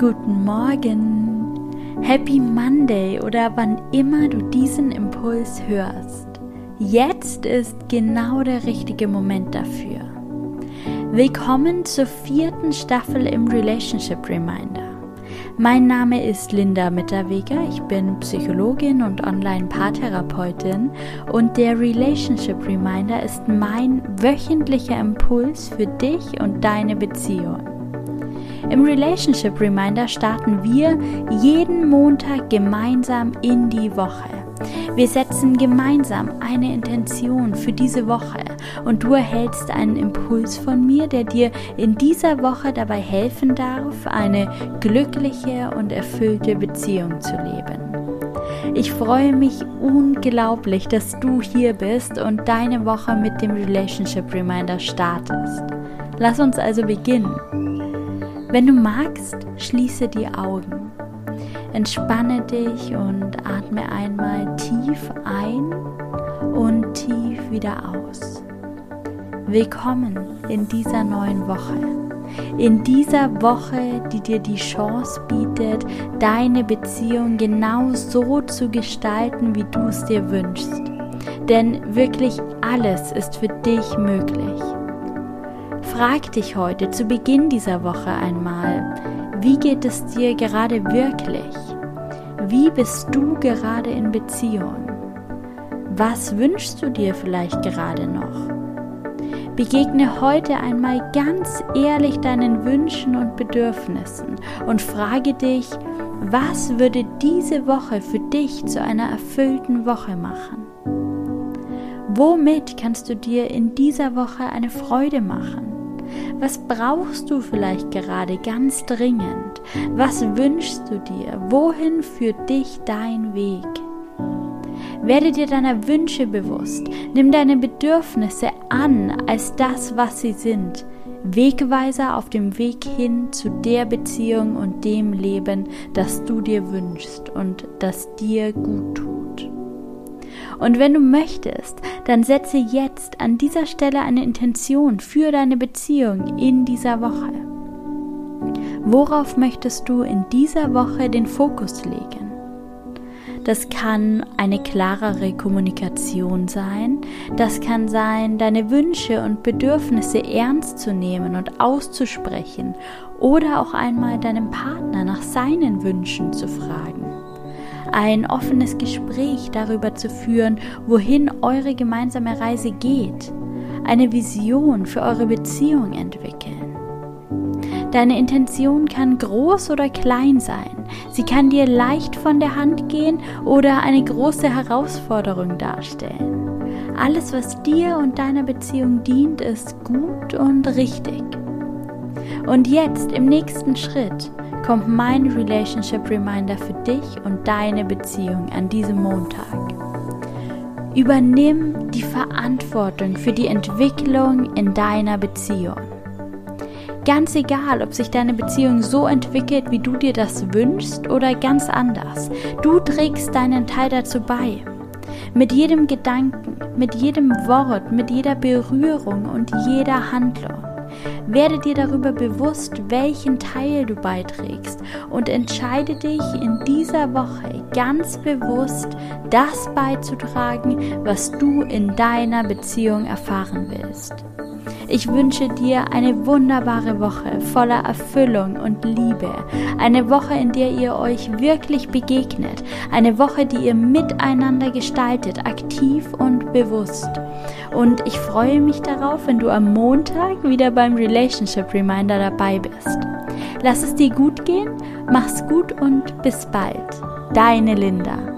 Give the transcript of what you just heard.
Guten Morgen, Happy Monday oder wann immer du diesen Impuls hörst. Jetzt ist genau der richtige Moment dafür. Willkommen zur vierten Staffel im Relationship Reminder. Mein Name ist Linda Mitterweger, ich bin Psychologin und Online-Paartherapeutin und der Relationship Reminder ist mein wöchentlicher Impuls für dich und deine Beziehung. Im Relationship Reminder starten wir jeden Montag gemeinsam in die Woche. Wir setzen gemeinsam eine Intention für diese Woche und du erhältst einen Impuls von mir, der dir in dieser Woche dabei helfen darf, eine glückliche und erfüllte Beziehung zu leben. Ich freue mich unglaublich, dass du hier bist und deine Woche mit dem Relationship Reminder startest. Lass uns also beginnen. Wenn du magst, schließe die Augen. Entspanne dich und atme einmal tief ein und tief wieder aus. Willkommen in dieser neuen Woche. In dieser Woche, die dir die Chance bietet, deine Beziehung genau so zu gestalten, wie du es dir wünschst. Denn wirklich alles ist für dich möglich. Frag dich heute zu Beginn dieser Woche einmal, wie geht es dir gerade wirklich? Wie bist du gerade in Beziehung? Was wünschst du dir vielleicht gerade noch? Begegne heute einmal ganz ehrlich deinen Wünschen und Bedürfnissen und frage dich, was würde diese Woche für dich zu einer erfüllten Woche machen? Womit kannst du dir in dieser Woche eine Freude machen? Was brauchst du vielleicht gerade ganz dringend? Was wünschst du dir? Wohin führt dich dein Weg? Werde dir deiner Wünsche bewusst. Nimm deine Bedürfnisse an als das, was sie sind. Wegweiser auf dem Weg hin zu der Beziehung und dem Leben, das du dir wünschst und das dir gut tut. Und wenn du möchtest, dann setze jetzt an dieser Stelle eine Intention für deine Beziehung in dieser Woche. Worauf möchtest du in dieser Woche den Fokus legen? Das kann eine klarere Kommunikation sein. Das kann sein, deine Wünsche und Bedürfnisse ernst zu nehmen und auszusprechen oder auch einmal deinem Partner nach seinen Wünschen zu fragen ein offenes Gespräch darüber zu führen, wohin eure gemeinsame Reise geht, eine Vision für eure Beziehung entwickeln. Deine Intention kann groß oder klein sein. Sie kann dir leicht von der Hand gehen oder eine große Herausforderung darstellen. Alles, was dir und deiner Beziehung dient, ist gut und richtig. Und jetzt im nächsten Schritt kommt mein Relationship Reminder für dich und deine Beziehung an diesem Montag. Übernimm die Verantwortung für die Entwicklung in deiner Beziehung. Ganz egal, ob sich deine Beziehung so entwickelt, wie du dir das wünschst oder ganz anders. Du trägst deinen Teil dazu bei. Mit jedem Gedanken, mit jedem Wort, mit jeder Berührung und jeder Handlung. Werde dir darüber bewusst, welchen Teil du beiträgst und entscheide dich in dieser Woche ganz bewusst, das beizutragen, was du in deiner Beziehung erfahren willst. Ich wünsche dir eine wunderbare Woche voller Erfüllung und Liebe. Eine Woche, in der ihr euch wirklich begegnet. Eine Woche, die ihr miteinander gestaltet, aktiv und bewusst. Und ich freue mich darauf, wenn du am Montag wieder beim Relationship Reminder dabei bist. Lass es dir gut gehen, mach's gut und bis bald. Deine Linda.